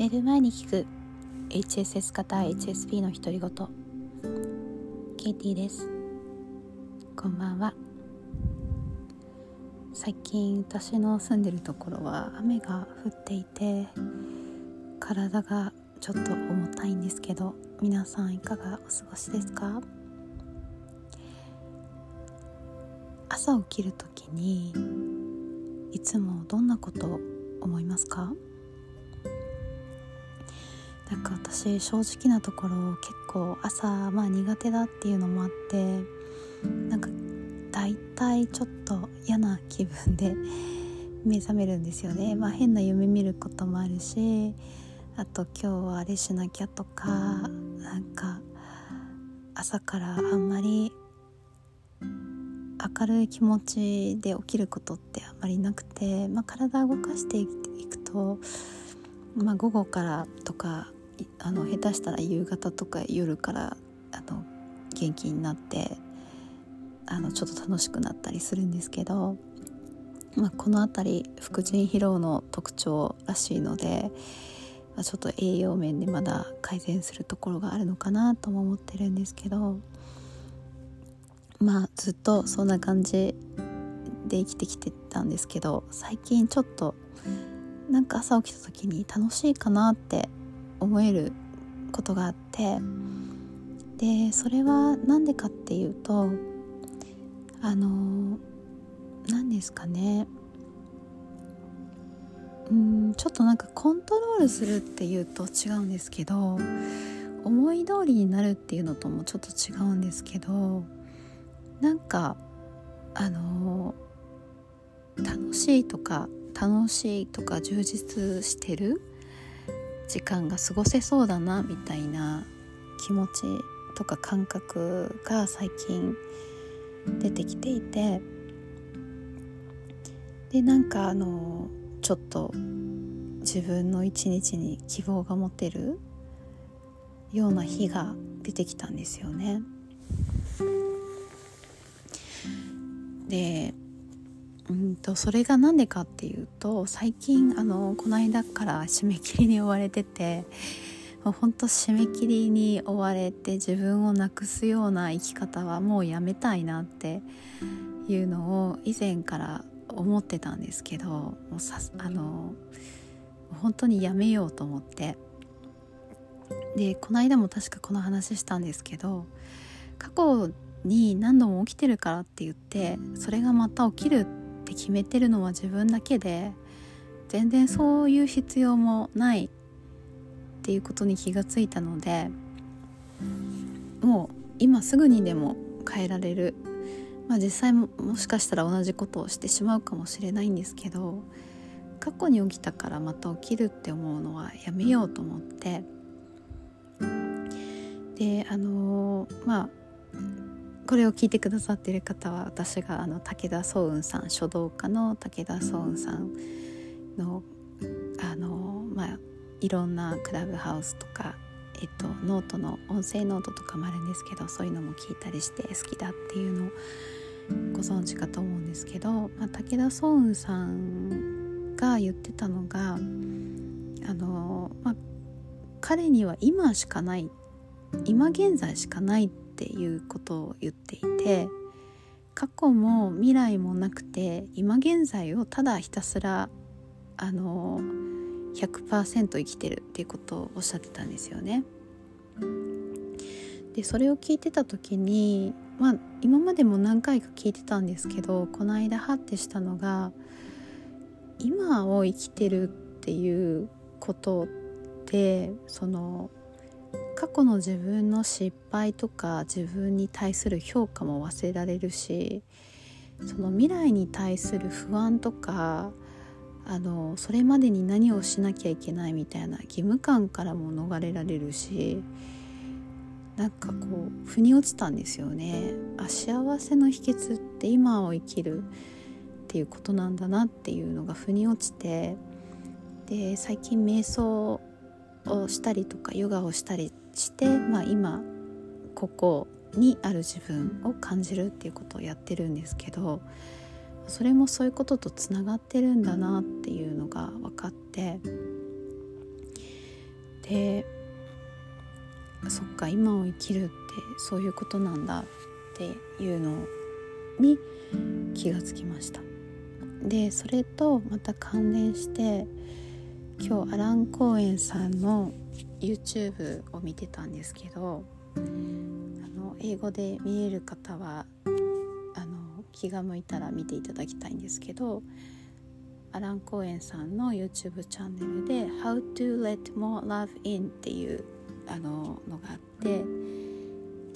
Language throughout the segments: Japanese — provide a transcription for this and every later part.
寝る前に聞く。HSS 型 HSP の独り言。ケイティです。こんばんは。最近私の住んでるところは雨が降っていて体がちょっと重たいんですけど皆さんいかがお過ごしですか？朝起きる時にいつもどんなこと思いますか？なんか私正直なところ結構朝まあ苦手だっていうのもあってなんか大体ちょっと嫌な気分で 目覚めるんですよね、まあ、変な夢見ることもあるしあと今日はあれしなきゃとかなんか朝からあんまり明るい気持ちで起きることってあんまりなくて、まあ、体動かしていくと、まあ、午後からとかあの下手したら夕方とか夜からあの元気になってあのちょっと楽しくなったりするんですけど、まあ、この辺り副腎疲労の特徴らしいので、まあ、ちょっと栄養面でまだ改善するところがあるのかなとも思ってるんですけどまあずっとそんな感じで生きてきてたんですけど最近ちょっとなんか朝起きた時に楽しいかなって思えることがあってでそれは何でかっていうとあの何ですかね。うんちょっとなんかコントロールするっていうと違うんですけど思い通りになるっていうのともちょっと違うんですけどなんかあの楽しいとか楽しいとか充実してる時間が過ごせそうだなみたいな気持ちとか感覚が最近出てきていてでなんかあのちょっと自分の一日に希望が持てるような日が出てきたんですよね。でうんとそれが何でかっていうと最近あのこの間から締め切りに追われててもうほんと締め切りに追われて自分をなくすような生き方はもうやめたいなっていうのを以前から思ってたんですけどもうさあの本当にやめようと思って。でこの間も確かこの話したんですけど過去に何度も起きてるからって言ってそれがまた起きるって決めてるのは自分だけで全然そういう必要もないっていうことに気がついたのでもう今すぐにでも変えられる、まあ、実際ももしかしたら同じことをしてしまうかもしれないんですけど過去に起きたからまた起きるって思うのはやめようと思って。であのー、まあこれを聞いてくださっている方は私があの武田双雲さん書道家の武田双雲さんのあのまあいろんなクラブハウスとか、えっと、ノートの音声ノートとかもあるんですけどそういうのも聞いたりして好きだっていうのをご存知かと思うんですけど、まあ、武田壮雲さんが言ってたのがあの、まあ、彼には今しかない今現在しかないってっていうことを言っていて過去も未来もなくて今現在をただひたすらあの100%生きてるっていうことをおっしゃってたんですよね。でそれを聞いてた時にまあ今までも何回か聞いてたんですけどこの間ハッてしたのが今を生きてるっていうことってその過去の自分の失敗とか自分に対する評価も忘れられるしその未来に対する不安とかあのそれまでに何をしなきゃいけないみたいな義務感からも逃れられるしなんかこう腑に落ちたんですよね。あ幸せの秘訣って今を生きるっていうことなんだなっていうのが腑に落ちてで最近瞑想をしたりとかヨガをしたりして、まあ、今ここにある自分を感じるっていうことをやってるんですけどそれもそういうこととつながってるんだなっていうのが分かってでそっか今を生きるってそういうことなんだっていうのに気がつきました。でそれとまた関連して今日アラン・コーエンさんの YouTube を見てたんですけどあの英語で見える方はあの気が向いたら見ていただきたいんですけどアラン・コーエンさんの YouTube チャンネルで「How to let more love in」っていうあののがあって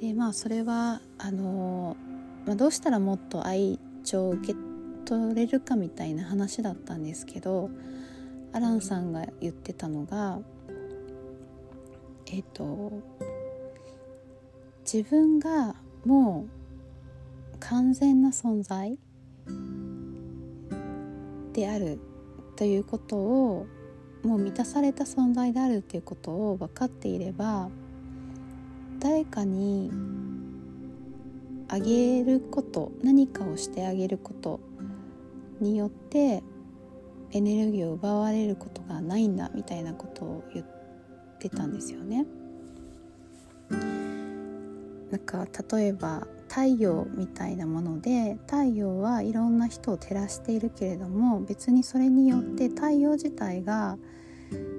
でまあそれはあの、まあ、どうしたらもっと愛情を受け取れるかみたいな話だったんですけどアランさんが言ってたのがえっ、と自分がもう完全な存在であるということをもう満たされた存在であるっていうことを分かっていれば誰かにあげること何かをしてあげることによってエネルギーを奪われることがないんだみたいなことを言ってたんですよね。なんか例えば太陽みたいなもので太陽はいろんな人を照らしているけれども別にそれによって太陽自体が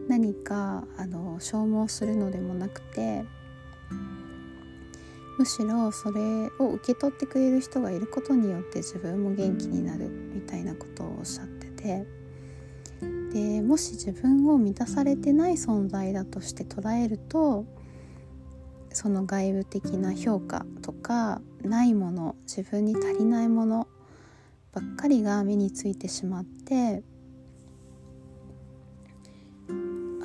何かあの消耗するのでもなくてむしろそれを受け取ってくれる人がいることによって自分も元気になるみたいなことをおっしゃっててでもし自分を満たされてない存在だとして捉えるとその外部的な評価とかないもの自分に足りないものばっかりが目についてしまって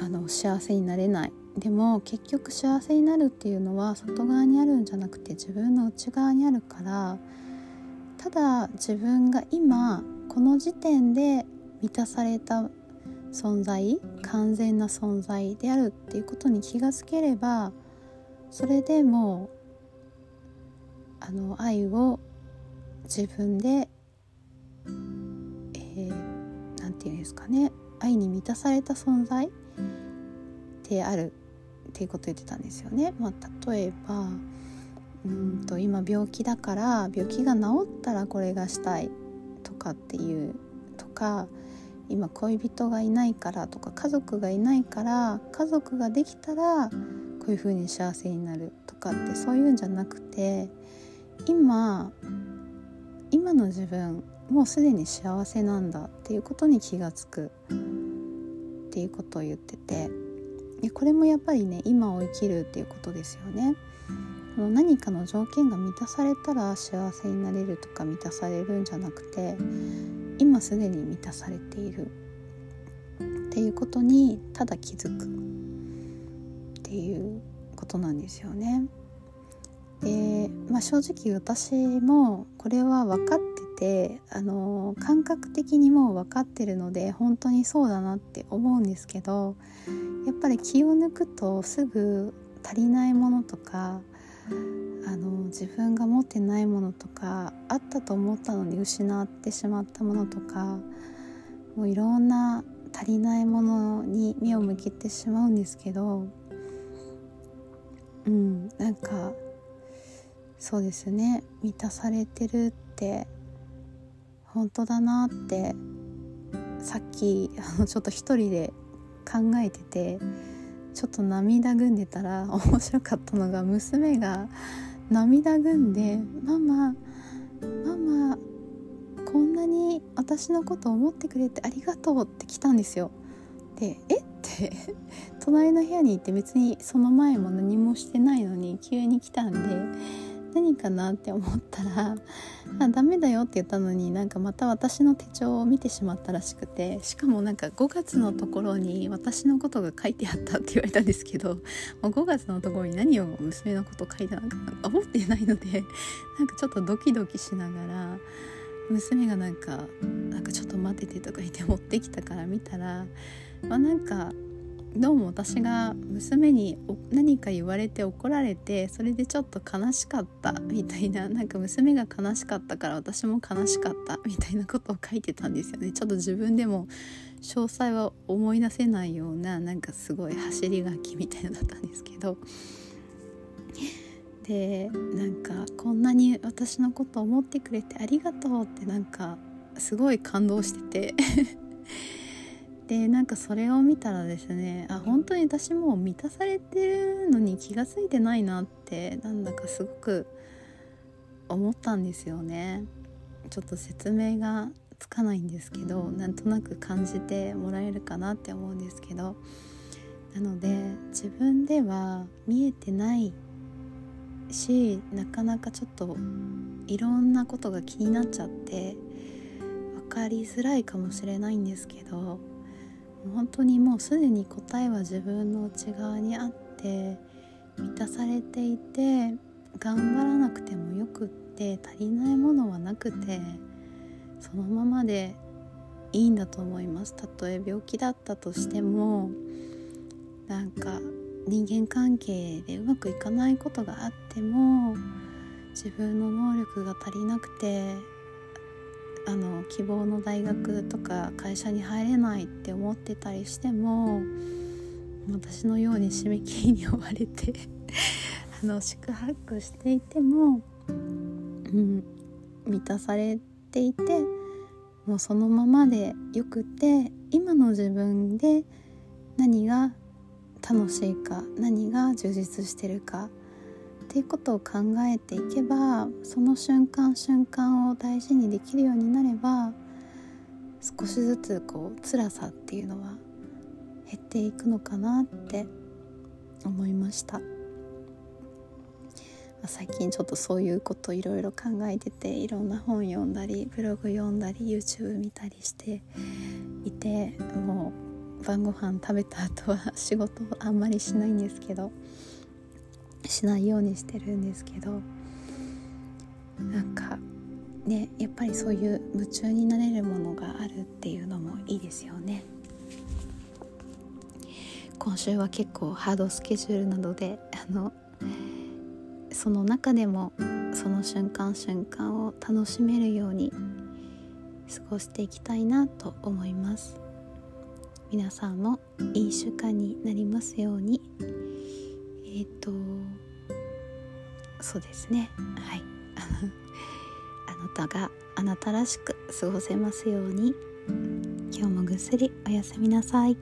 あの幸せになれない。でも結局幸せになるっていうのは外側にあるんじゃなくて自分の内側にあるからただ自分が今この時点で満たされた存在完全な存在であるっていうことに気がつければそれでもうあの愛を自分で、えー、て言うんですかね愛に満たされた存在であるっていうこと言ってたんですよね。まあ、例えばうんと今病気だから病気が治ったらこれがしたいとかっていうとか今恋人がいないからとか家族がいないから家族ができたらこういう風に幸せになるとかってそういうんじゃなくて今今の自分もうすでに幸せなんだっていうことに気が付くっていうことを言っててこれもやっぱりね今を生きるっていうことですよね。何かの条件が満たされたら幸せになれるとか満たされるんじゃなくて今すでに満たされているっていうことにただ気づくっていうことなんですよね。で、まあ、正直私もこれは分かっててあの感覚的にもう分かってるので本当にそうだなって思うんですけどやっぱり気を抜くとすぐ足りないものとか自分が持ってないものとかあったと思ったのに失ってしまったものとかもういろんな足りないものに目を向けてしまうんですけどうんなんかそうですね満たされてるって本当だなってさっきあのちょっと一人で考えててちょっと涙ぐんでたら面白かったのが娘が涙ぐんで「ママママこんなに私のこと思ってくれてありがとう」って来たんですよ。で「え？っ?」て隣の部屋に行って別にその前も何もしてないのに急に来たんで何かなって思ったら「あダメだよ」って言ったのになんかまた私の手帳を見てしまったらしくてしかもなんか5月のところに私のことが書いてあったって言われたんですけどもう5月のところに何を娘のこと書いてたのか思ってないので なんかちょっとドキドキしながら娘がなんか「なんかちょっと待ってて」とか言って持ってきたから見たらまあなんかどうも私が娘に何か言われて怒られてそれでちょっと悲しかったみたいな なんか娘が悲しかったから私も悲しかったみたいなことを書いてたんですよね。ちょっと自分でも詳細は思い出せないようななんかすごい走り書きみたいなだったんですけど。でなんかこんなに私のこと思ってくれてありがとうってなんかすごい感動してて。でなんかそれを見たらですねあ本当に私もう満たされてるのに気が付いてないなってなんだかすごく思ったんですよね。ちょっと説明がつかないんですけどなんとなく感じてもらえるかなって思うんですけど。なので自分では見えてないしなかなかちょっといろんなことが気になっちゃって分かりづらいかもしれないんですけど本当にもうすでに答えは自分の内側にあって満たされていて頑張らなくてもよくって足りないものはなくてそのままでいいんだと思います。たとえ病気だったとしてもなんか人間関係でうまくいかないことがあっても自分の能力が足りなくてあの希望の大学とか会社に入れないって思ってたりしても私のように締め切りに追われて あの宿泊していても、うん、満たされていてもうそのままでよくて今の自分で何が楽しいか何が充実してるかっていうことを考えていけばその瞬間瞬間を大事にできるようになれば少しずつこう辛さっていうのは減っていくのかなって思いました。最近ちょっとそういうこといろいろ考えてていろんな本読んだりブログ読んだり YouTube 見たりしていてもう晩ご飯食べた後は仕事あんまりしないんですけどしないようにしてるんですけどなんかねやっぱりそういう夢中になれるものがあるっていうのもいいですよね。今週は結構ハードスケジュールなどであのその中でもその瞬間瞬間を楽しめるように過ごしていきたいなと思います。皆さんもいい習慣になりますように。えっ、ー、とそうですね。はい。あなたがあなたらしく過ごせますように。今日もぐっすりおやすみなさい。